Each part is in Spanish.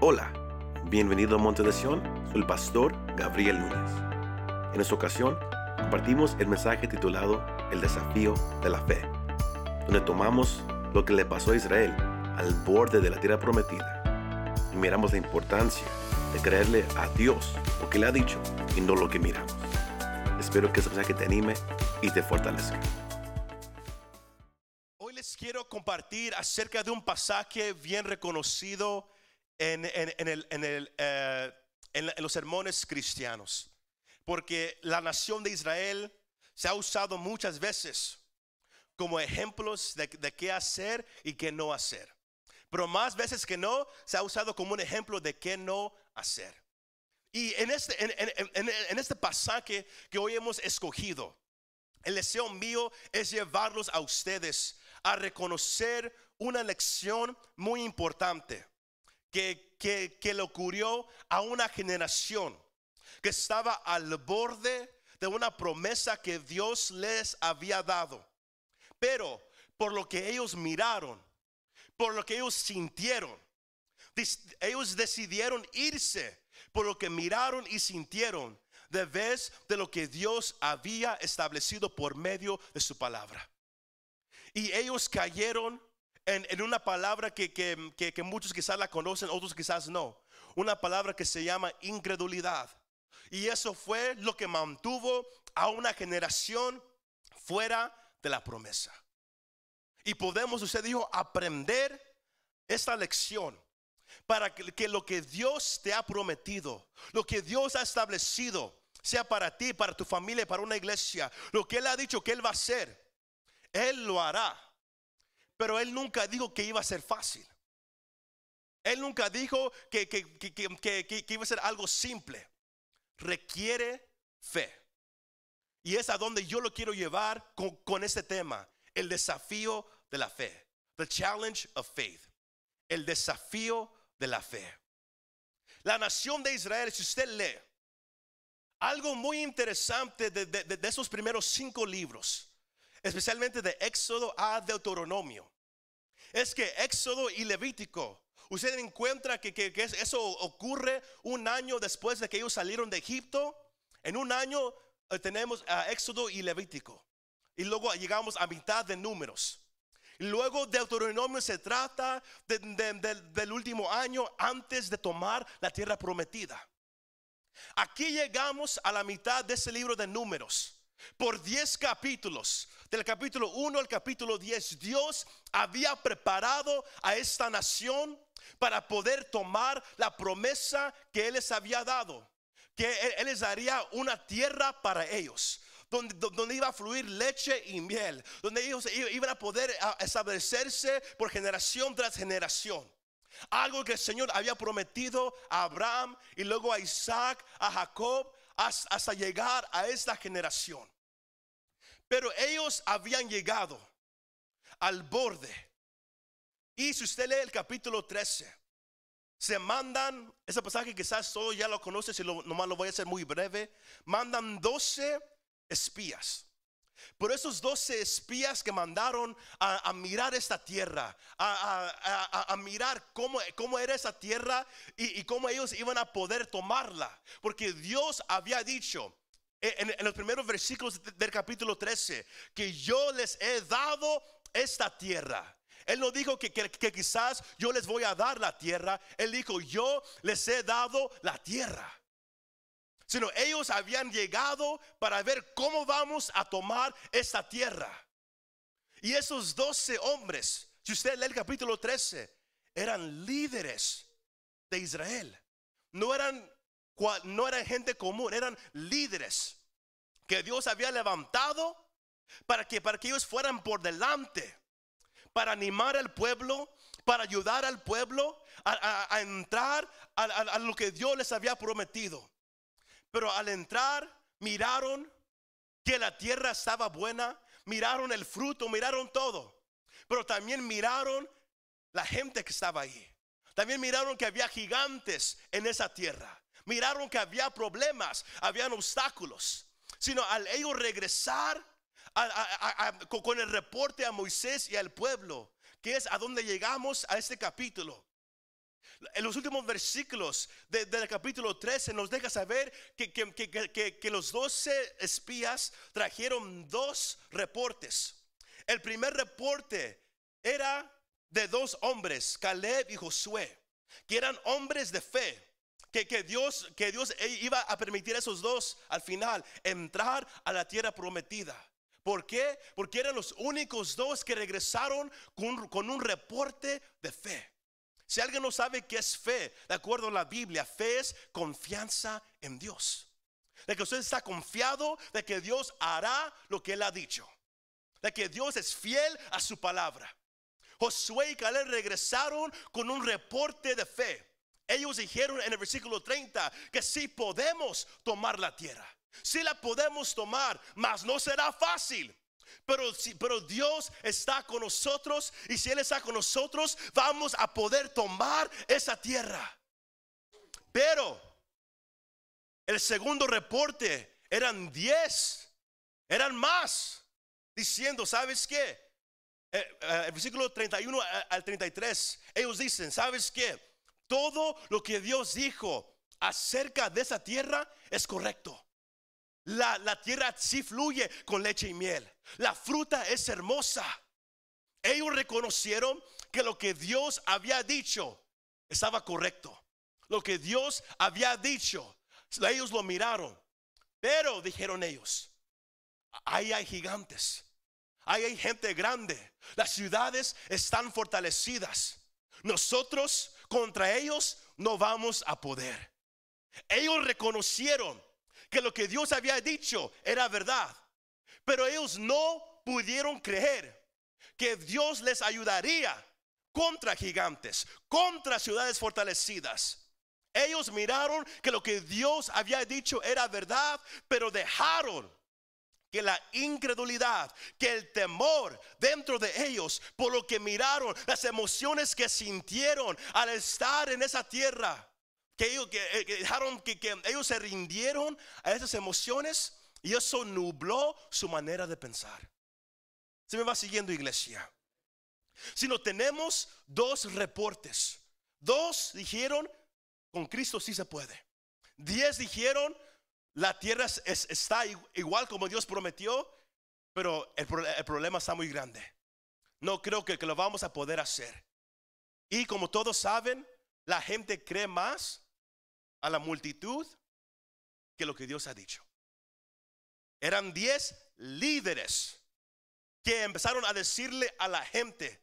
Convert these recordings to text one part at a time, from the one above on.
Hola, bienvenido a Monte de Sion, soy el pastor Gabriel Núñez. En esta ocasión compartimos el mensaje titulado El desafío de la fe, donde tomamos lo que le pasó a Israel al borde de la tierra prometida y miramos la importancia de creerle a Dios lo que le ha dicho y no lo que miramos. Espero que este mensaje te anime y te fortalezca. Hoy les quiero compartir acerca de un pasaje bien reconocido en, en- en el- el, eh, en los sermones cristianos. Porque la nación de Israel se ha usado muchas veces como ejemplos de, de qué hacer y qué no hacer. Pero más veces que no, se ha usado como un ejemplo de qué no hacer. Y en este, en- en- en este pasaje que hoy hemos escogido, el deseo mío es llevarlos a ustedes a reconocer una lección muy importante que, que, que le ocurrió a una generación que estaba al borde de una promesa que Dios les había dado. Pero por lo que ellos miraron, por lo que ellos sintieron, ellos decidieron irse por lo que miraron y sintieron de vez de lo que Dios había establecido por medio de su palabra. Y ellos cayeron en, una palabra que, que- que- que muchos quizás la conocen, otros quizás no. Una palabra que se llama incredulidad. Y eso fue lo que mantuvo a una generación fuera de la promesa. Y podemos, usted dijo, aprender esta lección para que, que lo que Dios te ha prometido, lo que Dios ha establecido, sea para ti, para tu familia, para una iglesia, lo que Él ha dicho que Él va a hacer, Él lo hará. Pero Él nunca dijo que iba a ser fácil. Él nunca dijo que, que- que- que- iba a ser algo simple. Requiere fe. Y es a donde yo lo quiero llevar con, con este tema, el desafío de la fe. The challenge of faith. El desafío de la fe. La nación de Israel, si usted lee, algo muy interesante de- de- de esos primeros cinco libros, especialmente de Éxodo a Deuteronomio, es que Éxodo y Levítico, usted encuentra que, que- que es- eso ocurre un año después de que ellos salieron de Egipto. En un año eh, tenemos a Éxodo y Levítico. Y luego llegamos a mitad de números. Luego Deuteronomio se trata de- de- de- del último año antes de tomar la tierra prometida. Aquí llegamos a la mitad de ese libro de números. Por 10 capítulos, del capítulo 1 al capítulo 10, Dios había preparado a esta nación para poder tomar la promesa que Él les había dado. Que Él, les daría una tierra para ellos. Donde, do- donde iba a fluir leche y miel, donde ellos iban a poder establecerse por generación tras generación. Algo que el Señor había prometido a Abraham y luego a Isaac, a Jacob, has- hasta llegar a esta generación. Pero ellos habían llegado al borde. Y si usted lee el capítulo 13, se mandan, ese pasaje quizás todos ya lo conocen, si lo, nomás lo voy a hacer muy breve, mandan 12 espías. Por esos 12 espías que mandaron a, mirar esta tierra, a mirar cómo, cómo era esa tierra y, y cómo ellos iban a poder tomarla. Porque Dios había dicho en, en los primeros versículos de- del capítulo 13 que yo les he dado esta tierra. Él no dijo que, que- quizás yo les voy a dar la tierra. Él dijo yo les he dado la tierra sino ellos habían llegado para ver cómo vamos a tomar esta tierra. Y esos 12 hombres, si usted lee el capítulo 13, eran líderes de Israel. No eran, no eran gente común, eran líderes que Dios había levantado para que, para que ellos fueran por delante, para animar al pueblo, para ayudar al pueblo a, entrar a- a lo que Dios les había prometido. Pero al entrar, miraron que la tierra estaba buena, miraron el fruto, miraron todo. Pero también miraron la gente que estaba ahí. También miraron que había gigantes en esa tierra. Miraron que había problemas, habían obstáculos. Sino al ellos regresar con el reporte a Moisés y al pueblo, que es a donde llegamos a este capítulo. En los últimos versículos de- del capítulo 13 nos deja saber que- que- que- que los 12 espías trajeron dos reportes. El primer reporte era de dos hombres, Caleb y Josué, que eran hombres de fe. Que, que Dios, que Dios iba a permitir a esos dos al final entrar a la tierra prometida. ¿Por qué? Porque eran los únicos dos que regresaron con, con un reporte de fe. Si alguien no sabe qué es fe, de acuerdo a la Biblia, fe es confianza en Dios. De que usted está confiado de que Dios hará lo que Él ha dicho. De que Dios es fiel a su palabra. Josué y Caleb regresaron con un reporte de fe. Ellos dijeron en el versículo 30 que sí podemos tomar la tierra. Sí la podemos tomar, mas no será fácil. Pero, pero Dios está con nosotros y si Él está con nosotros, vamos a poder tomar esa tierra. Pero el segundo reporte eran 10, eran más, diciendo, ¿sabes qué? Eh, eh, el versículo 31 a- al 33, ellos dicen, ¿sabes qué? Todo lo que Dios dijo acerca de esa tierra es correcto. La, la tierra sí fluye con leche y miel. La fruta es hermosa. Ellos reconocieron que lo que Dios había dicho estaba correcto. Lo que Dios había dicho, ellos lo miraron. Pero dijeron ellos, ahí hay gigantes. Ahí hay gente grande. Las ciudades están fortalecidas. Nosotros contra ellos no vamos a poder. Ellos reconocieron que lo que Dios había dicho era verdad. Pero ellos no pudieron creer que Dios les ayudaría contra gigantes, contra ciudades fortalecidas. Ellos miraron que lo que Dios había dicho era verdad, pero dejaron que la incredulidad, que el temor dentro de ellos, por lo que miraron, las emociones que sintieron al estar en esa tierra, que ellos que, eh, que dejaron que, ellos se rindieron a esas emociones y eso nubló su manera de pensar. Se me va siguiendo iglesia. Si no tenemos dos reportes, dos dijeron con Cristo sí se puede. Diez dijeron la tierra es- es- está igual como Dios prometió, pero el, pro- el problema está muy grande. No creo que, que lo vamos a poder hacer. Y como todos saben, la gente cree más a la multitud que lo que Dios ha dicho. Eran diez líderes que empezaron a decirle a la gente,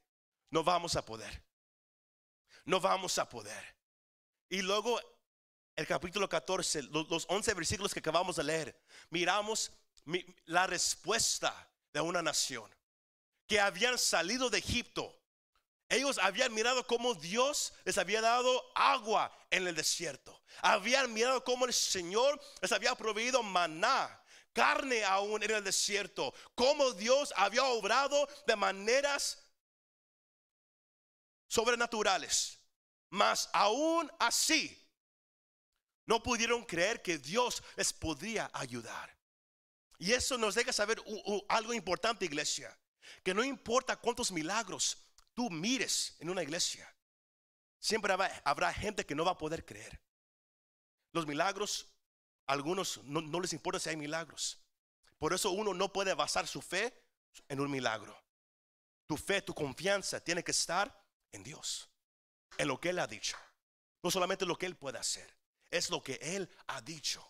no vamos a poder. No vamos a poder. Y luego el capítulo 14, lo- los 11 versículos que acabamos de leer, miramos mi- la respuesta de una nación que habían salido de Egipto. Ellos habían mirado cómo Dios les había dado agua en el desierto. Habían mirado cómo el Señor les había proveído maná, carne aún en el desierto. Cómo Dios había obrado de maneras sobrenaturales. Mas aún así, no pudieron creer que Dios les podría ayudar. Y eso nos deja saber algo importante, iglesia. Que no importa cuántos milagros tú mires en una iglesia, siempre habrá, habrá gente que no va a poder creer. Los milagros, algunos no, no les importa si hay milagros. Por eso uno no puede basar su fe en un milagro. Tu fe, tu confianza tiene que estar en Dios, en lo que Él ha dicho. No solamente lo que Él puede hacer, es lo que Él ha dicho.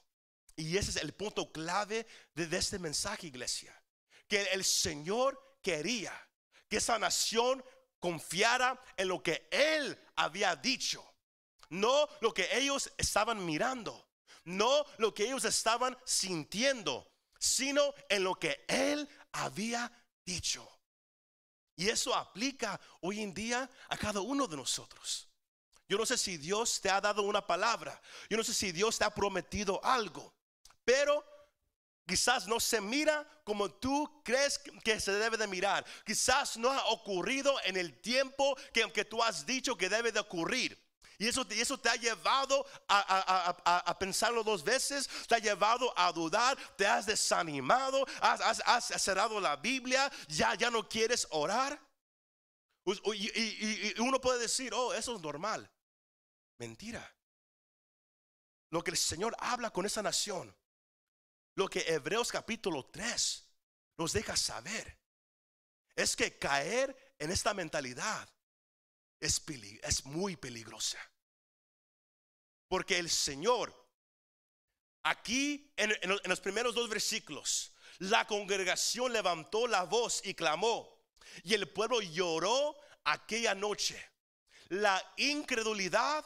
Y ese es el punto clave de, este mensaje, iglesia. Que el Señor quería que esa nación confiara en lo que Él había dicho. No lo que ellos estaban mirando. No lo que ellos estaban sintiendo. Sino en lo que Él había dicho. Y eso aplica hoy en día a cada uno de nosotros. Yo no sé si Dios te ha dado una palabra. Yo no sé si Dios te ha prometido algo. Pero quizás no se mira como tú crees que se debe de mirar. Quizás no ha ocurrido en el tiempo que, tú has dicho que debe de ocurrir. Y eso, y eso te ha llevado a, a- a- a- pensarlo dos veces, te ha llevado a dudar, te has desanimado, has, has- has cerrado la Biblia, ya, ya no quieres orar. Y uno puede decir, oh, eso es normal. Mentira. Lo que el Señor habla con esa nación, lo que Hebreos capítulo 3 nos deja saber, es que caer en esta mentalidad es, es muy peligrosa. Porque el Señor, aquí en, en los primeros dos versículos, la congregación levantó la voz y clamó, y el pueblo lloró aquella noche. La incredulidad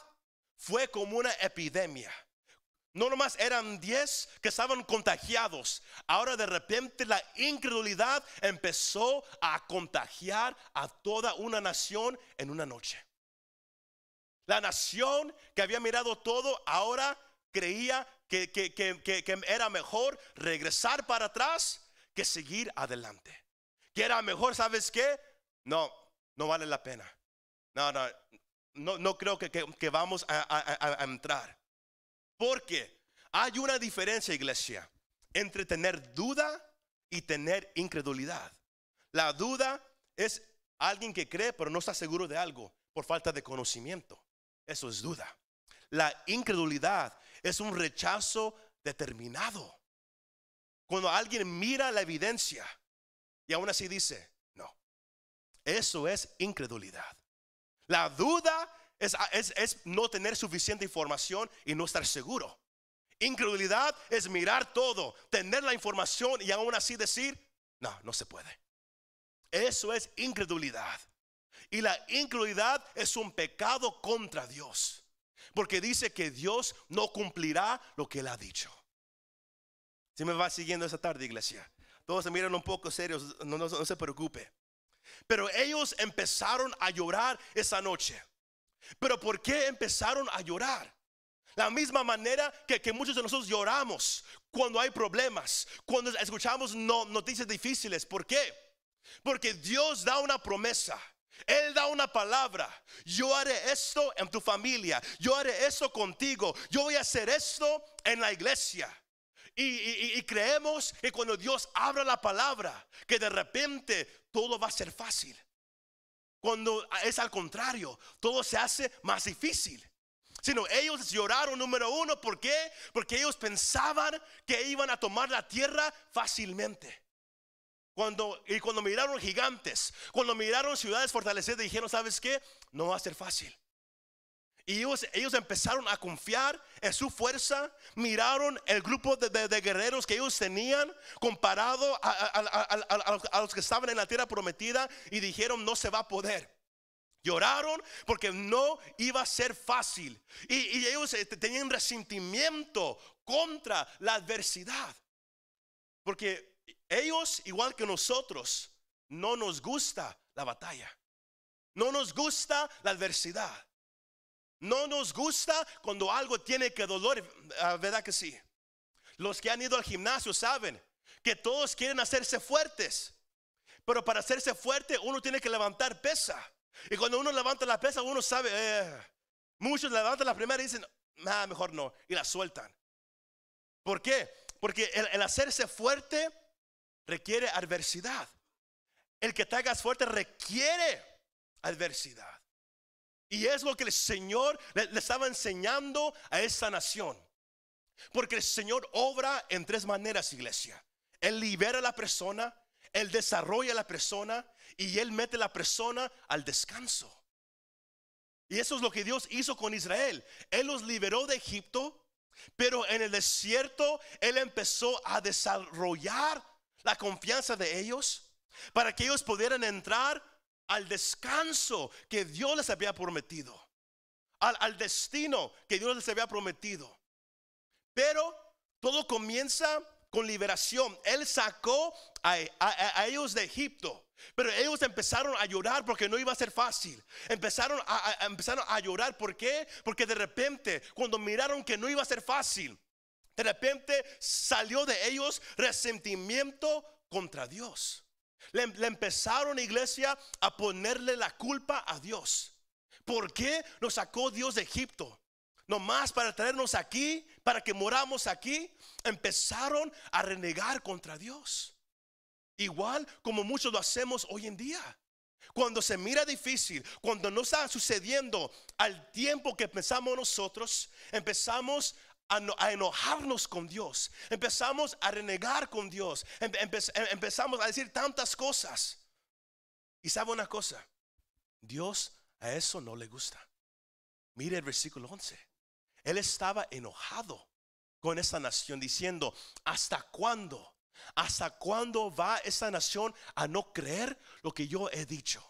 fue como una epidemia. No nomás eran 10 que estaban contagiados. Ahora de repente la incredulidad empezó a contagiar a toda una nación en una noche. La nación que había mirado todo ahora creía que, era mejor regresar para atrás que seguir adelante. Que era mejor, ¿sabes qué? No, no vale la pena. No, no, no, no creo que, vamos a, a entrar. Porque hay una diferencia, iglesia, entre tener duda y tener incredulidad. La duda es alguien que cree pero no está seguro de algo por falta de conocimiento. Eso es duda. La incredulidad es un rechazo determinado. Cuando alguien mira la evidencia y aún así dice, no, eso es incredulidad. La duda es, es, no tener suficiente información y no estar seguro. Incredulidad es mirar todo, tener la información y aún así decir, no, no se puede. Eso es incredulidad. Y la incredulidad es un pecado contra Dios. Porque dice que Dios no cumplirá lo que Él ha dicho. Si me va siguiendo esa tarde, iglesia. Todos se miran un poco serios, no, no se preocupe. Pero ellos empezaron a llorar esa noche. Pero ¿por qué empezaron a llorar? La misma manera que, muchos de nosotros lloramos cuando hay problemas, cuando escuchamos noticias difíciles. ¿Por qué? Porque Dios da una promesa. Él da una palabra. Yo haré esto en tu familia. Yo haré esto contigo. Yo voy a hacer esto en la iglesia. Y, creemos que cuando Dios abra la palabra, que de repente todo va a ser fácil. Cuando es al contrario, todo se hace más difícil. Sino ellos lloraron número uno, ¿por qué? Porque ellos pensaban que iban a tomar la tierra fácilmente. Cuando, y cuando miraron gigantes, cuando miraron ciudades fortalecidas, dijeron, ¿sabes qué? No va a ser fácil. Y ellos, ellos empezaron a confiar en su fuerza, miraron el grupo de, guerreros que ellos tenían comparado a, los que estaban en la tierra prometida y dijeron, no se va a poder. Lloraron porque no iba a ser fácil. Y, y ellos eh, tenían resentimiento contra la adversidad. Porque ellos, igual que nosotros, no nos gusta la batalla. No nos gusta la adversidad. No nos gusta cuando algo tiene que dolor, ah, ¿verdad que sí? Los que han ido al gimnasio saben que todos quieren hacerse fuertes. Pero para hacerse fuerte uno tiene que levantar pesa. Y cuando uno levanta la pesa, uno sabe, eh, muchos levantan la primera y dicen, nada, mejor no, y la sueltan. ¿Por qué? Porque el, hacerse fuerte requiere adversidad. El que te hagas fuerte requiere adversidad. Y es lo que el Señor le, estaba enseñando a esa nación. Porque el Señor obra en tres maneras, iglesia. Él libera a la persona, Él desarrolla a la persona y Él mete a la persona al descanso. Y eso es lo que Dios hizo con Israel. Él los liberó de Egipto, pero en el desierto Él empezó a desarrollar la confianza de ellos para que ellos pudieran entrar al descanso que Dios les había prometido, al, destino que Dios les había prometido. Pero todo comienza con liberación. Él sacó a ellos de Egipto. Pero ellos empezaron a llorar porque no iba a ser fácil. Empezaron a, empezaron a llorar. ¿Por qué? Porque de repente, cuando miraron que no iba a ser fácil, de repente salió de ellos resentimiento contra Dios. Le, le empezaron, iglesia, a ponerle la culpa a Dios. ¿Por qué nos sacó Dios de Egipto? Nomás para traernos aquí, para que moramos aquí, empezaron a renegar contra Dios. Igual como muchos lo hacemos hoy en día. cuando se mira difícil, cuando no está sucediendo al tiempo que pensamos nosotros, empezamos a, no- a enojarnos con Dios, empezamos a renegar con Dios, em- empezamos a decir tantas cosas. Y sabe una cosa, Dios a eso no le gusta. Mire el versículo 11. Él estaba enojado con esta nación diciendo, ¿hasta cuándo? ¿Hasta cuándo va esta nación a no creer lo que yo he dicho?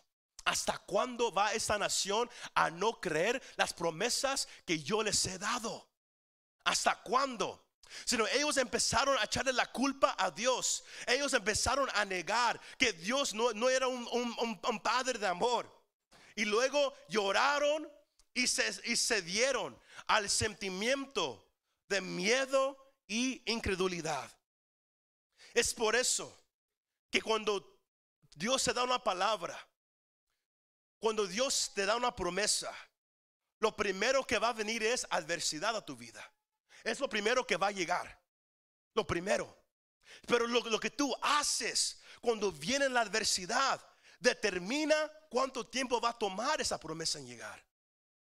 ¿Hasta cuándo va esta nación a no creer las promesas que yo les he dado? ¿Hasta cuándo? Sino ellos empezaron a echarle la culpa a Dios. Ellos empezaron a negar que Dios no, no era un, un- padre de amor. Y luego lloraron y se, y se dieron al sentimiento de miedo y incredulidad. Es por eso que cuando Dios te da una palabra, cuando Dios te da una promesa, lo primero que va a venir es adversidad a tu vida. Es lo primero que va a llegar. Lo primero. Pero lo, que tú haces cuando viene la adversidad determina cuánto tiempo va a tomar esa promesa en llegar.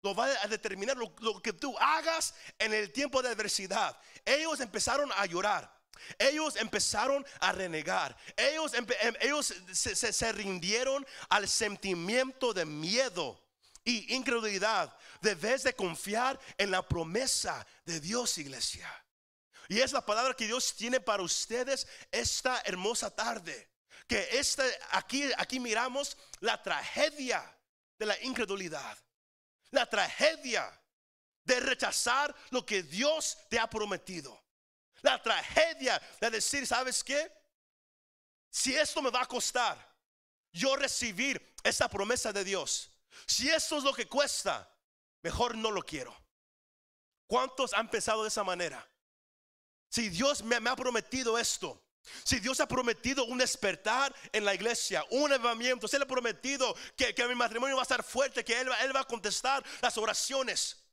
Lo va a determinar lo, que tú hagas en el tiempo de adversidad. Ellos empezaron a llorar. Ellos empezaron a renegar. Ellos, em- ellos se, se- se rindieron al sentimiento de miedo y incredulidad. Debes de confiar en la promesa de Dios, iglesia. Y es la palabra que Dios tiene para ustedes esta hermosa tarde. Que esta, aquí, aquí miramos la tragedia de la incredulidad. La tragedia de rechazar lo que Dios te ha prometido. La tragedia de decir, ¿sabes qué? Si esto me va a costar, yo recibir esta promesa de Dios. Si esto es lo que cuesta, mejor no lo quiero. ¿Cuántos han pensado de esa manera? Si Dios me, ha prometido esto, si Dios ha prometido un despertar en la iglesia, un avivamiento, si Él ha prometido que, que mi matrimonio va a estar fuerte, que él, él va a contestar las oraciones.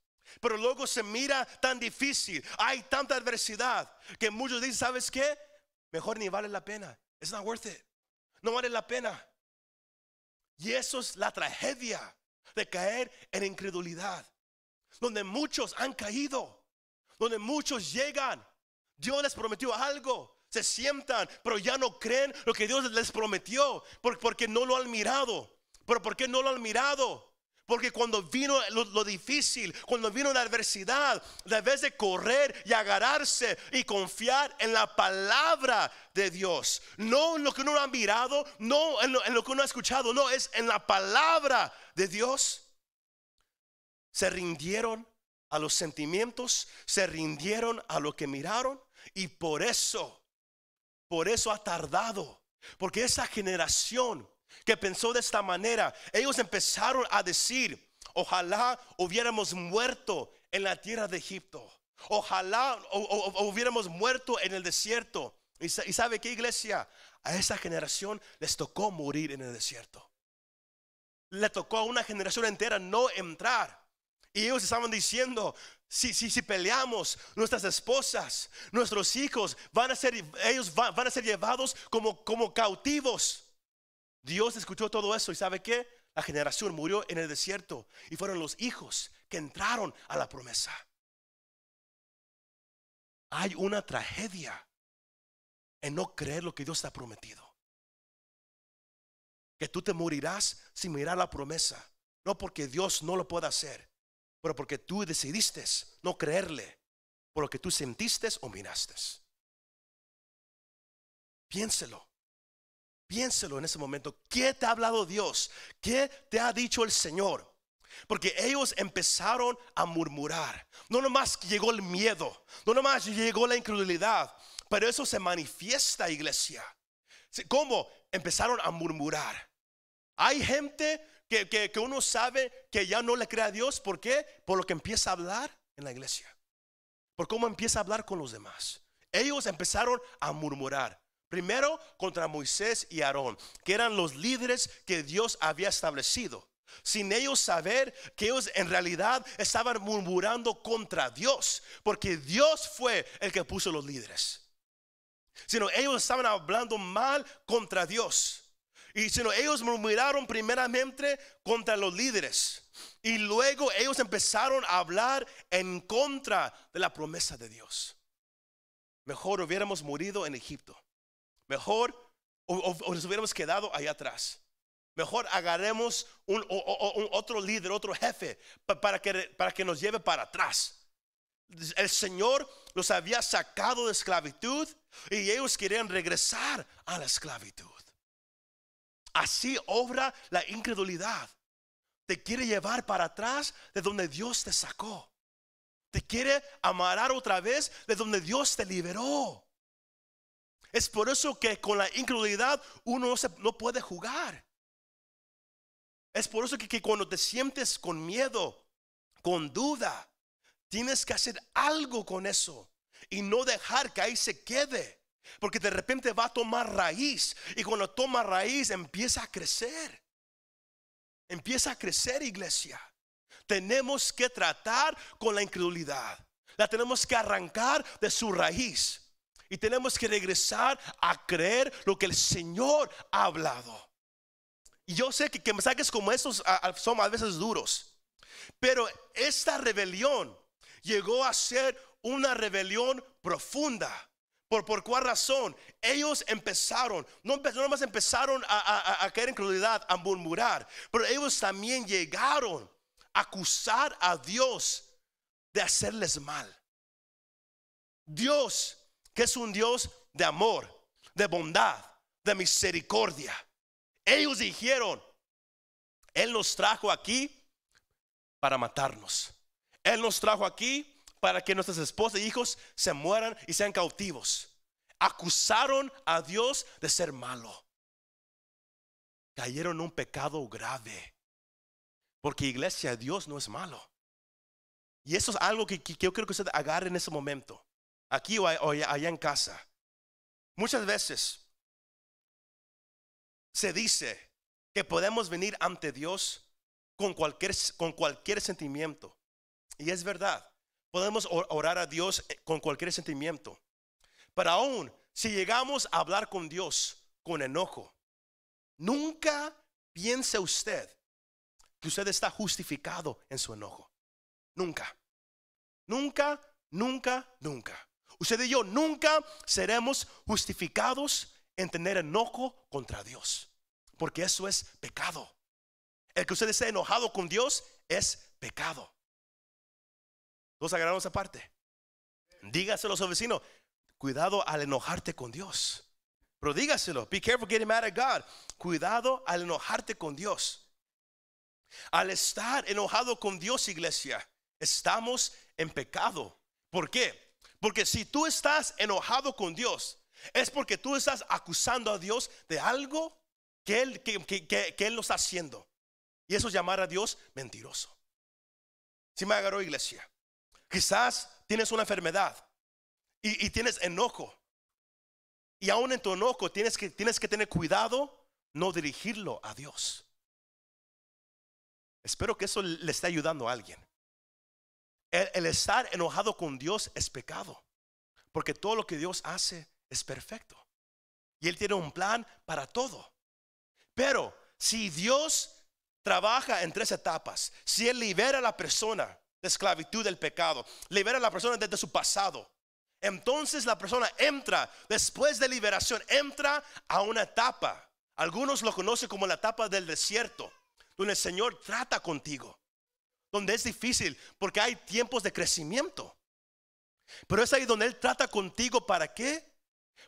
Pero luego se mira tan difícil, hay tanta adversidad que muchos dicen, ¿sabes qué? Mejor ni vale la pena. It's not worth it. No vale la pena. Y eso es la tragedia de caer en incredulidad. Donde muchos han caído. Donde muchos llegan. Dios les prometió algo. Se sientan, pero ya no creen lo que Dios les prometió. por- Porque no lo han mirado. Pero ¿por qué no lo han mirado? Porque cuando vino lo, difícil, cuando vino la adversidad, debes de correr y agarrarse y confiar en la palabra de Dios. No en lo que uno ha mirado, no lo, en lo que uno ha escuchado, no, es en la palabra de Dios. Se rindieron a los sentimientos, se rindieron a lo que miraron y por eso, por eso ha tardado. Porque esa generación que pensó de esta manera, ellos empezaron a decir, ojalá hubiéramos muerto en la tierra de Egipto. Ojalá hubiéramos muerto en el desierto. ¿Y sa- y sabe qué iglesia? A esa generación les tocó morir en el desierto. Le tocó a una generación entera no entrar. Y ellos estaban diciendo, si, si, si peleamos, nuestras esposas, nuestros hijos van a ser, ellos va- van a ser llevados como, como cautivos. Dios escuchó todo eso y sabe qué? La generación murió en el desierto y fueron los hijos que entraron a la promesa. Hay una tragedia en no creer lo que Dios te ha prometido. Que tú te morirás sin mirar la promesa. No porque Dios no lo pueda hacer, pero porque tú decidiste no creerle por lo que tú sentiste o miraste. Piénselo. Piénselo en ese momento. ¿Qué te ha hablado Dios? ¿Qué te ha dicho el Señor? Porque ellos empezaron a murmurar. No nomás llegó el miedo, no nomás llegó la incredulidad, pero eso se manifiesta, iglesia. ¿Cómo? Empezaron a murmurar. Hay gente que, que- que uno sabe que ya no le cree a Dios. ¿Por qué? Por lo que empieza a hablar en la iglesia. Por cómo empieza a hablar con los demás. Ellos empezaron a murmurar. Primero contra Moisés y Aarón, que eran los líderes que Dios había establecido. Sin ellos saber que ellos en realidad estaban murmurando contra Dios. Porque Dios fue el que puso los líderes. Sino ellos estaban hablando mal contra Dios. Y sino ellos murmuraron primeramente contra los líderes. Y luego ellos empezaron a hablar en contra de la promesa de Dios. Mejor hubiéramos morido en Egipto. Mejor o, nos hubiéramos quedado allá atrás. Mejor agarremos un, otro líder, otro jefe, pa- para que, para que nos lleve para atrás. El Señor los había sacado de esclavitud y ellos querían regresar a la esclavitud. Así obra la incredulidad. Te quiere llevar para atrás de donde Dios te sacó. Te quiere amarrar otra vez de donde Dios te liberó. Es por eso que con la incredulidad uno no, se- no puede jugar. Es por eso que, que cuando te sientes con miedo, con duda, tienes que hacer algo con eso y no dejar que ahí se quede. Porque de repente va a tomar raíz y cuando toma raíz empieza a crecer. Empieza a crecer iglesia. Tenemos que tratar con la incredulidad. La tenemos que arrancar de su raíz. Y tenemos que regresar a creer lo que el Señor ha hablado. Y yo sé que, mensajes como estos son a veces duros. Pero esta rebelión llegó a ser una rebelión profunda. ¿Por, por cuál razón? Ellos empezaron, no, no nomás empezaron a, a- a- caer en credulidad, a murmurar, pero ellos también llegaron a acusar a Dios de hacerles mal. Dios, que es un Dios de amor, de bondad, de misericordia. Ellos dijeron, Él nos trajo aquí para matarnos. Él nos trajo aquí para que nuestras esposas e hijos se mueran y sean cautivos. Acusaron a Dios de ser malo. Cayeron en un pecado grave. Porque iglesia, Dios no es malo. Y eso es algo que, yo creo que usted agarre en ese momento. Aquí o allá en casa. Muchas veces se dice que podemos venir ante Dios con cualquier, con cualquier sentimiento. Y es verdad. Podemos or- orar a Dios eh, con cualquier sentimiento. Pero aún si llegamos a hablar con Dios con enojo, nunca piense usted que usted está justificado en su enojo. Nunca. Nunca, nunca, nunca. Usted y yo nunca seremos justificados en tener enojo contra Dios. Porque eso es pecado. El que usted esté enojado con Dios es pecado. Todos agarramos esa parte. Dígaselo a su vecino. Cuidado al enojarte con Dios. Pero dígaselo. Be careful getting mad at God. Cuidado al enojarte con Dios. Al estar enojado con Dios, iglesia, estamos en pecado. ¿Por qué? Porque si tú estás enojado con Dios, es porque tú estás acusando a Dios de algo que Él, que, que- que- él no está haciendo. Y eso es llamar a Dios mentiroso. Si me agarró iglesia, quizás tienes una enfermedad y, y tienes enojo. Y aún en tu enojo tienes que, tienes que tener cuidado no dirigirlo a Dios. Espero que eso le esté ayudando a alguien. El, estar enojado con Dios es pecado. Porque todo lo que Dios hace es perfecto. Y Él tiene un plan para todo. Pero si Dios trabaja en tres etapas, si Él libera a la persona de esclavitud del pecado, libera a la persona desde su pasado, entonces la persona entra, después de liberación, entra a una etapa. Algunos lo conocen como la etapa del desierto, donde el Señor trata contigo, donde es difícil porque hay tiempos de crecimiento. Pero es ahí donde Él trata contigo para qué?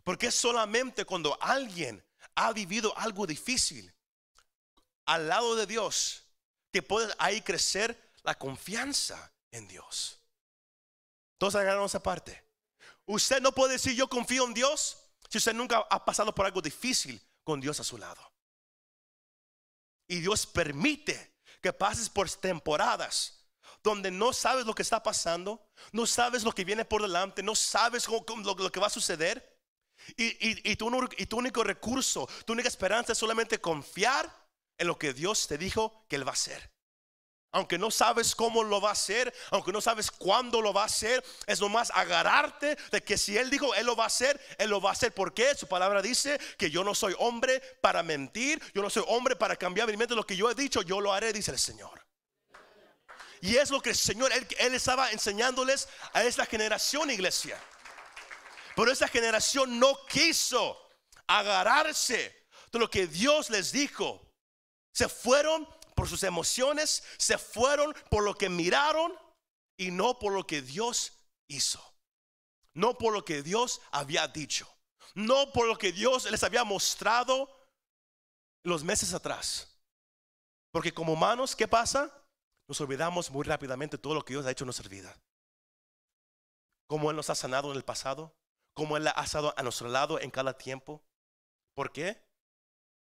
Porque es solamente cuando alguien ha vivido algo difícil al lado de Dios que puede ahí crecer la confianza en Dios. Todos agarramos esa parte. Usted no puede decir yo confío en Dios si usted nunca ha pasado por algo difícil con Dios a su lado. Y Dios permite que pases por temporadas donde no sabes lo que está pasando, no sabes lo que viene por delante, no sabes lo, que va a suceder. Y, tu, y tu único recurso, tu única esperanza es solamente confiar en lo que Dios te dijo que Él va a hacer. Aunque no sabes cómo lo va a hacer, aunque no sabes cuándo lo va a hacer, es nomás agarrarte de que si Él dijo, Él lo va a hacer, Él lo va a hacer. ¿Por qué? Su palabra dice que yo no soy hombre para mentir, yo no soy hombre para cambiar mi mente. Lo que yo he dicho, yo lo haré, dice el Señor. Y es lo que el Señor, Él, él estaba enseñándoles a esta generación, iglesia. Pero esa generación no quiso agarrarse de lo que Dios les dijo. Se fueron por sus emociones, se fueron por lo que miraron y no por lo que Dios hizo. No por lo que Dios había dicho. No por lo que Dios les había mostrado los meses atrás. Porque como humanos, ¿qué pasa? Nos olvidamos muy rápidamente todo lo que Dios ha hecho en nuestra vida. Cómo Él nos ha sanado en el pasado, cómo Él ha estado a nuestro lado en cada tiempo. ¿Por qué?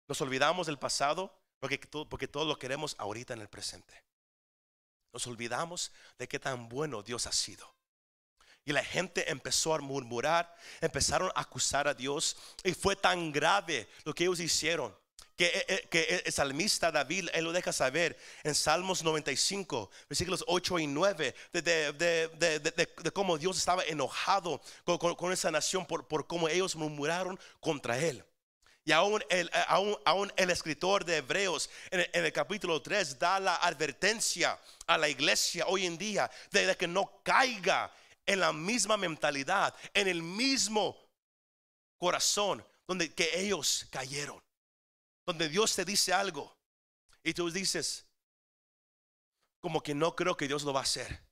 Nos olvidamos del pasado porque porque todo lo queremos ahorita en el presente. Nos olvidamos de qué tan bueno Dios ha sido. Y la gente empezó a murmurar, empezaron a acusar a Dios. Y fue tan grave lo que ellos hicieron. Que, eh, eh, que el salmista David, él lo deja saber en Salmos 95, versículos 8 y 9, de, de, cómo Dios estaba enojado con, esa nación por cómo ellos murmuraron contra él. Y aún el, eh, aún, el escritor de Hebreos en el, capítulo 3 da la advertencia a la iglesia hoy en día de, que no caiga en la misma mentalidad, en el mismo corazón donde que ellos cayeron. Donde Dios te dice algo y tú dices, como que no creo que Dios lo va a hacer.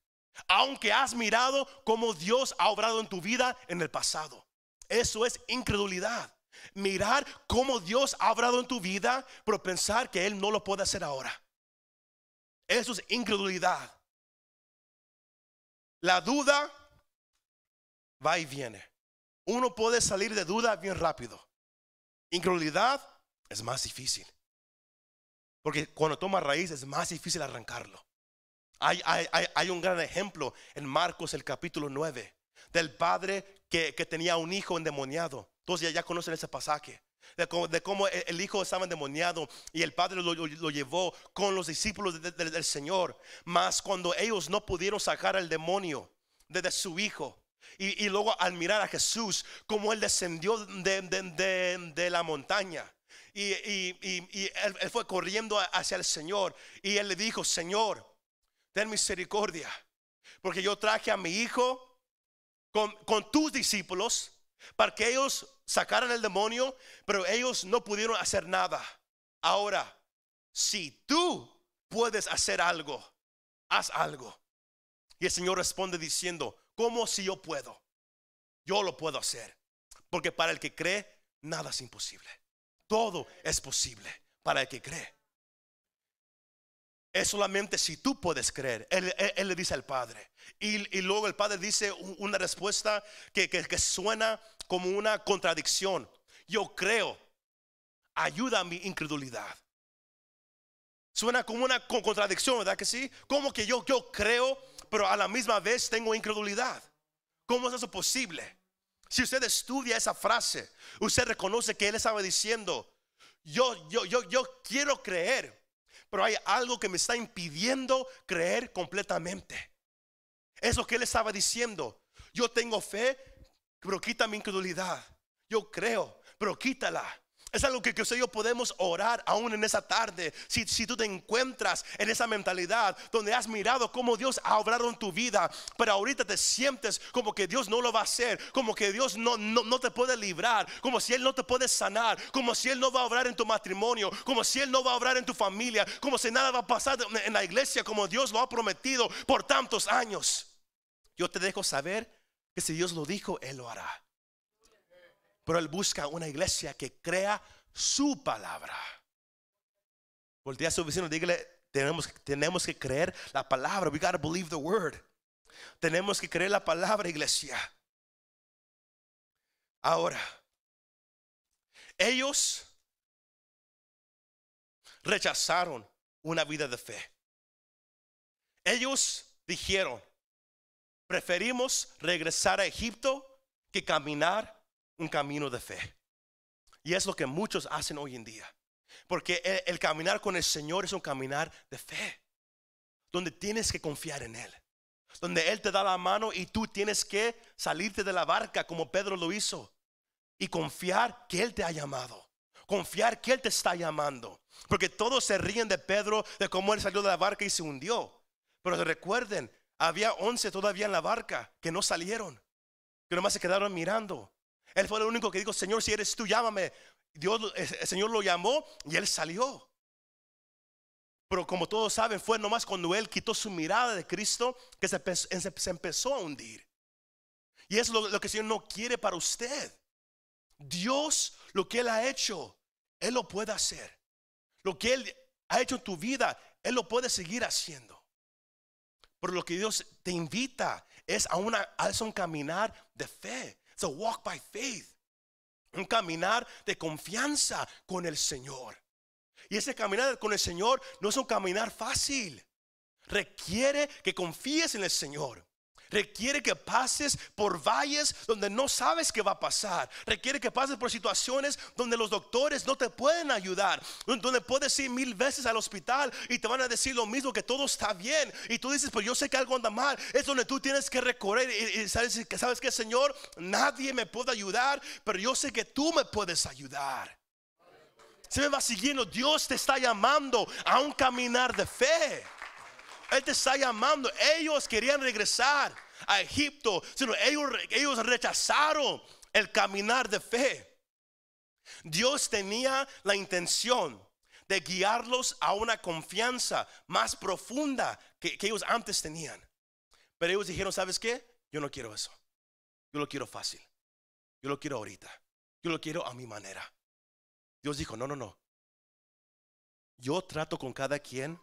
Aunque has mirado cómo Dios ha obrado en tu vida en el pasado. Eso es incredulidad mirar cómo Dios ha obrado en tu vida, pero pensar que Él no lo puede hacer ahora. Eso es incredulidad. La duda va y viene. Uno puede salir de duda bien rápido. Incredulidad es más difícil. Porque cuando toma raíz es más difícil arrancarlo. Hay, un gran ejemplo en Marcos el capítulo 9 del padre que tenía un hijo endemoniado. Entonces ya, conocen ese pasaje. De cómo, el hijo estaba endemoniado y el padre lo, llevó con los discípulos del Señor. Mas cuando ellos no pudieron sacar al demonio de, su hijo, y, luego al mirar a Jesús, como él descendió de, la montaña. Y, él, fue corriendo hacia el Señor. Y él le dijo, Señor, ten misericordia. Porque yo traje a mi hijo con tus discípulos para que ellos sacaran el demonio, pero ellos no pudieron hacer nada. Ahora, si tú puedes hacer algo, haz algo. Y el Señor responde diciendo, ¿cómo si yo puedo? Yo lo puedo hacer. Porque para el que cree, nada es imposible. Todo es posible para el que cree. Es solamente si tú puedes creer. Él, le dice al Padre. Y, luego el Padre dice una respuesta que, suena como una contradicción. Yo creo. Ayuda a mi incredulidad. Suena como una contradicción, ¿verdad que sí? Como que yo, yo creo, pero a la misma vez tengo incredulidad. ¿Cómo es eso posible? Si usted estudia esa frase, usted reconoce que él estaba diciendo, yo, yo, yo, yo quiero creer, pero hay algo que me está impidiendo creer completamente. Eso que él estaba diciendo. Yo tengo fe, pero quita mi incredulidad. Yo creo, pero quítala. Es algo que, que y yo podemos orar aún en esa tarde. Si, si, tú te encuentras en esa mentalidad donde has mirado cómo Dios ha obrado en tu vida, pero ahorita te sientes como que Dios no lo va a hacer, como que Dios no, no, no te puede librar, como si Él no te puede sanar, como si Él no va a obrar en tu matrimonio, como si Él no va a obrar en tu familia, como si nada va a pasar en la iglesia como Dios lo ha prometido por tantos años. Yo te dejo saber que si Dios lo dijo, Él lo hará. Pero Él busca una iglesia que crea su palabra. Voltea a su vecino, dígale, tenemos, tenemos que creer la palabra. We gotta believe the word. Tenemos que creer la palabra, iglesia. Ahora, ellos rechazaron una vida de fe. Ellos dijeron, preferimos regresar a Egipto que caminar un camino de fe. Y es lo que muchos hacen hoy en día. Porque el, caminar con el Señor es un caminar de fe. donde tienes que confiar en Él. Donde Él te da la mano y tú tienes que salirte de la barca como Pedro lo hizo. Y confiar que Él te ha llamado. Confiar que Él te está llamando. Porque todos se ríen de Pedro, de cómo Él salió de la barca y se hundió. Pero recuerden, había once todavía en la barca que no salieron. Que nomás se quedaron mirando. Él fue el único que dijo, Señor, si eres tú, llámame. Dios, el Señor lo llamó y Él salió. Pero como todos saben, fue nomás cuando Él quitó su mirada de Cristo que se, empezó a hundir. Y es lo, que el Señor no quiere para usted. Dios, lo que Él ha hecho, Él lo puede hacer. Lo que Él ha hecho en tu vida, Él lo puede seguir haciendo. Pero lo que Dios te invita es a, una, a un caminar de fe. It's walk by faith. Un caminar de confianza con el Señor. Y ese caminar con el Señor no es un caminar fácil. Requiere que confíes en el Señor. Requiere que pases por valles donde no sabes qué va a pasar. Requiere que pases por situaciones donde los doctores no te pueden ayudar. Donde puedes ir mil veces al hospital y te van a decir lo mismo, que todo está bien. Y tú dices, pues yo sé que algo anda mal. Es donde tú tienes que recorrer y, sabes, que sabes que Señor, nadie me puede ayudar, pero yo sé que tú me puedes ayudar. Se me va siguiendo, Dios te está llamando a un caminar de fe. Él te está llamando. Ellos querían regresar a Egipto, sino ellos, ellos rechazaron el caminar de fe. Dios tenía la intención de guiarlos a una confianza más profunda que, que, ellos antes tenían. Pero ellos dijeron, ¿sabes qué? Yo no quiero eso. Yo lo quiero fácil. Yo lo quiero ahorita. Yo lo quiero a mi manera. Dios dijo, no, no, no. Yo trato con cada quien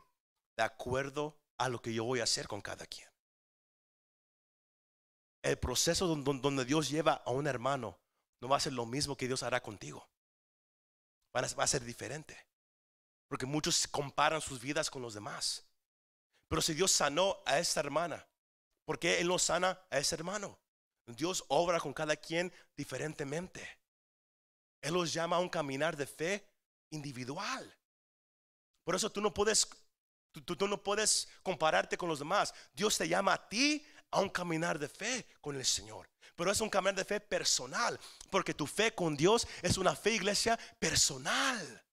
de acuerdo a lo que yo voy a hacer con cada quien. El proceso donde Dios lleva a un hermano no va a ser lo mismo que Dios hará contigo. Va a ser diferente. Porque muchos comparan sus vidas con los demás. Pero si Dios sanó a esta hermana, ¿por qué Él no sana a ese hermano? Dios obra con cada quien diferentemente. Él los llama a un caminar de fe individual. Por eso tú no puedes Tú, no puedes compararte con los demás. Dios te llama a ti a un caminar de fe con el Señor. Pero es un caminar de fe personal. Porque tu fe con Dios es una fe, iglesia, personal.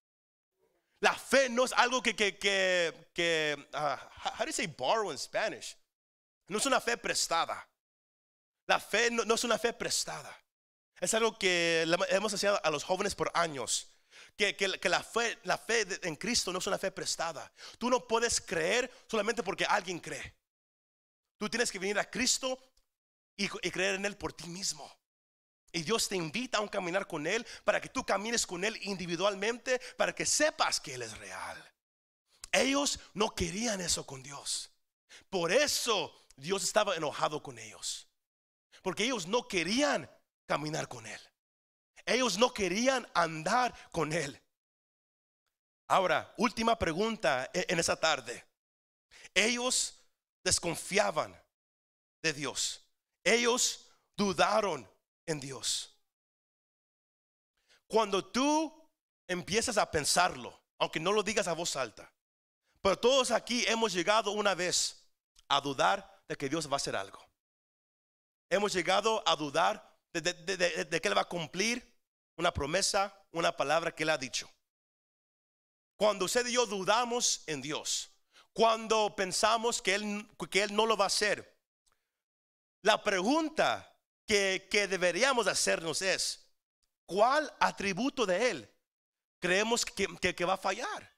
La fe no es algo que, que, que, que uh, how do you say borrow in Spanish? No es una fe prestada. La fe no, es una fe prestada. Es algo que hemos enseñado a los jóvenes por años que, la, fe, la fe en Cristo no es una fe prestada. Tú no puedes creer solamente porque alguien cree. Tú tienes que venir a Cristo y, creer en Él por ti mismo. Y Dios te invita a un caminar con Él para que tú camines con Él individualmente, para que sepas que Él es real. Ellos no querían eso con Dios. Por eso Dios estaba enojado con ellos. Porque ellos no querían caminar con Él. Ellos no querían andar con él. Ahora, última pregunta e-, en esa tarde. Ellos desconfiaban de Dios. Ellos dudaron en Dios. Cuando tú empiezas a pensarlo, aunque no lo digas a voz alta, pero todos aquí hemos llegado una vez a dudar de que Dios va a hacer algo. Hemos llegado a dudar de, que Él va a cumplir una promesa, una palabra que Él ha dicho. Cuando usted y yo dudamos en Dios, cuando pensamos que Él, que él no lo va a hacer, la pregunta que, deberíamos hacernos es, ¿cuál atributo de Él creemos que, que va a fallar?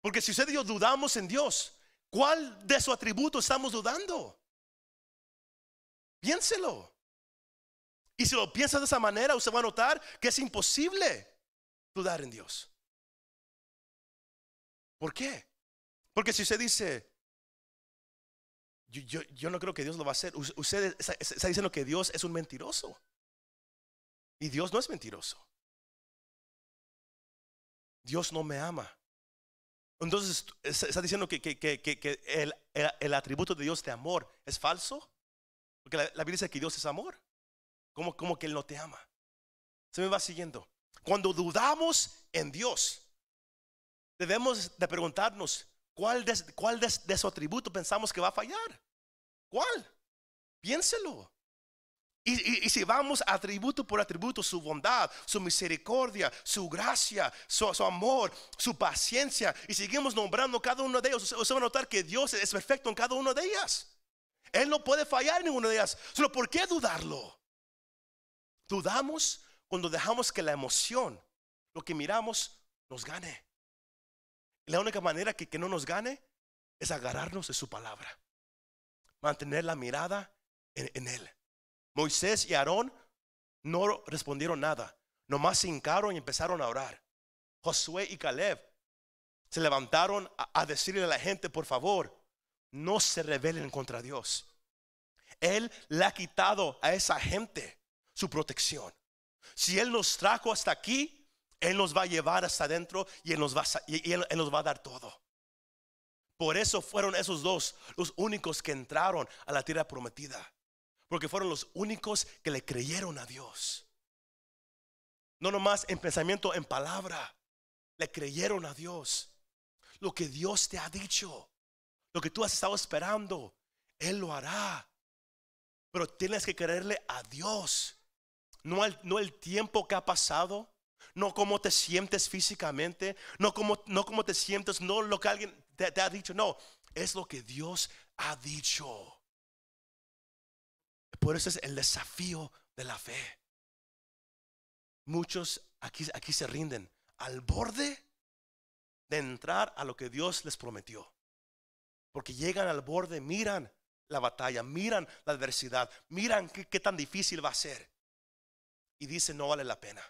Porque si usted dudamos en Dios, ¿cuál de su atributo estamos dudando? Piénselo. Y si lo piensa de esa manera, usted va a notar que es imposible dudar en Dios. ¿Por qué? Porque si usted dice, yo, no creo que Dios lo va a hacer, usted está diciendo que Dios es un mentiroso. Y Dios no es mentiroso. Dios no me ama. Entonces, está diciendo que, el, atributo de Dios de amor es falso. Porque la Biblia dice que Dios es amor. Como, que Él no te ama. Se me va siguiendo. Cuando dudamos en Dios, debemos de preguntarnos, ¿Cuál de, cuál de, su atributo pensamos que va a fallar? ¿Cuál? Piénselo. Y, y- si vamos atributo por atributo, su bondad, su misericordia, su gracia, su, su amor, su paciencia, y seguimos nombrando cada uno de ellos, usted va a notar que Dios es perfecto en cada uno de ellas. Él no puede fallar en ninguna de ellas. Solo, ¿por qué dudarlo? Dudamos cuando dejamos que la emoción, lo que miramos, nos gane. La única manera que, no nos gane es agarrarnos de su palabra. Mantener la mirada en, en Él. Moisés y Aarón no respondieron nada. Nomás se hincaron y empezaron a orar. Josué y Caleb se levantaron a, a decirle a la gente, por favor, no se rebelen contra Dios. Él le ha quitado a esa gente su protección. Si Él nos trajo hasta aquí, Él nos va a llevar hasta adentro y Él nos va a, y él, nos va a dar todo. Por eso fueron esos dos los únicos que entraron a la tierra prometida. Porque fueron los únicos que le creyeron a Dios. No nomás en pensamiento, en palabra. Le creyeron a Dios. Lo que Dios te ha dicho. Lo que tú has estado esperando. Él lo hará. Pero tienes que creerle a Dios. No el, no el tiempo que ha pasado. No cómo te sientes físicamente. No cómo, no cómo te sientes. No lo que alguien te, ha dicho. No. Es lo que Dios ha dicho. Por eso es el desafío de la fe. Muchos aquí, aquí se rinden al borde de entrar a lo que Dios les prometió. Porque llegan al borde, miran la batalla, miran la adversidad, miran qué, qué tan difícil va a ser. Y dicen, no vale la pena.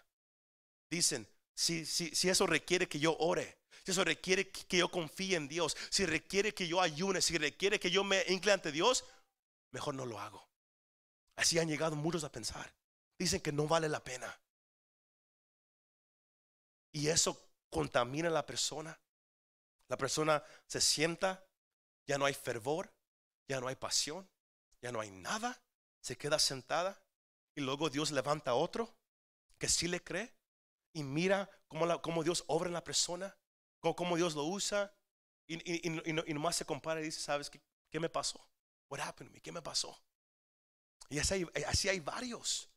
Dicen, si, si, si eso requiere que yo ore, si eso requiere que yo confíe en Dios, si requiere que yo ayune, si requiere que yo me incline ante Dios, mejor no lo hago. Así han llegado muchos a pensar. Dicen que no vale la pena. Y eso contamina a la persona. La persona se sienta, ya no hay fervor, ya no hay pasión, ya no hay nada. Se queda sentada y luego Dios levanta a otro que sí le cree y mira cómo, la- cómo Dios obra en la persona, cómo, cómo Dios lo usa y, y, y, y no- y nomás se compara y dice, ¿sabes qué, qué me pasó? What happened to me? ¿Qué me pasó? Y así hay, así hay varios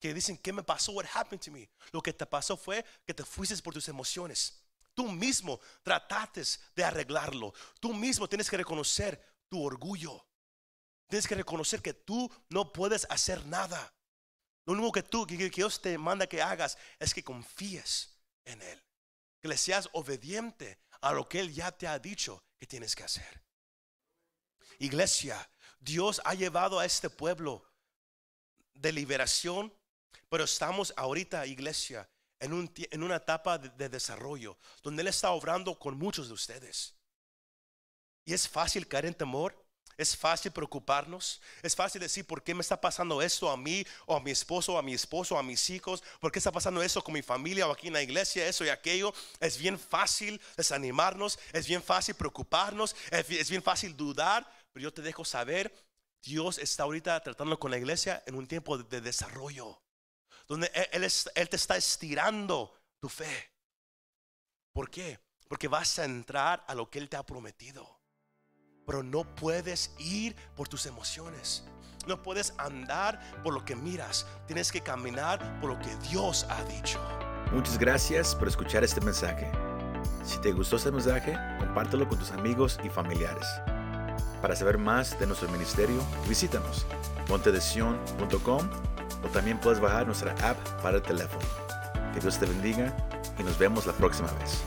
que dicen, ¿qué me pasó? What happened to me? Lo que te pasó fue que te fuiste por tus emociones. Tú mismo trataste de arreglarlo. Tú mismo tienes que reconocer tu orgullo. Tienes que reconocer que tú no puedes hacer nada. Lo único que tú, que, Dios te manda que hagas es que confíes en Él. Que le seas obediente a lo que Él ya te ha dicho que tienes que hacer. Iglesia, Dios ha llevado a este pueblo de liberación, pero estamos ahorita, iglesia, en, un en una etapa de, de desarrollo, donde Él está obrando con muchos de ustedes. Y es fácil caer en temor, es fácil preocuparnos, es fácil decir, ¿por qué me está pasando esto a mí, o a mi esposo, o a mi esposo, o a mis hijos? ¿Por qué está pasando eso con mi familia, o aquí en la iglesia, eso y aquello? Es bien fácil desanimarnos, es bien fácil preocuparnos, es bi- es bien fácil dudar, pero yo te dejo saber, Dios está ahorita tratando con la iglesia en un tiempo de, de desarrollo, donde es- Él te está estirando tu fe. ¿Por qué? Porque vas a entrar a lo que Él te ha prometido. Pero no puedes ir por tus emociones. No puedes andar por lo que miras. Tienes que caminar por lo que Dios ha dicho. Muchas gracias por escuchar este mensaje. Si te gustó este mensaje, compártelo con tus amigos y familiares. Para saber más de nuestro ministerio, visítanos montedesion.com o también puedes bajar nuestra app para el teléfono. Que Dios te bendiga y nos vemos la próxima vez.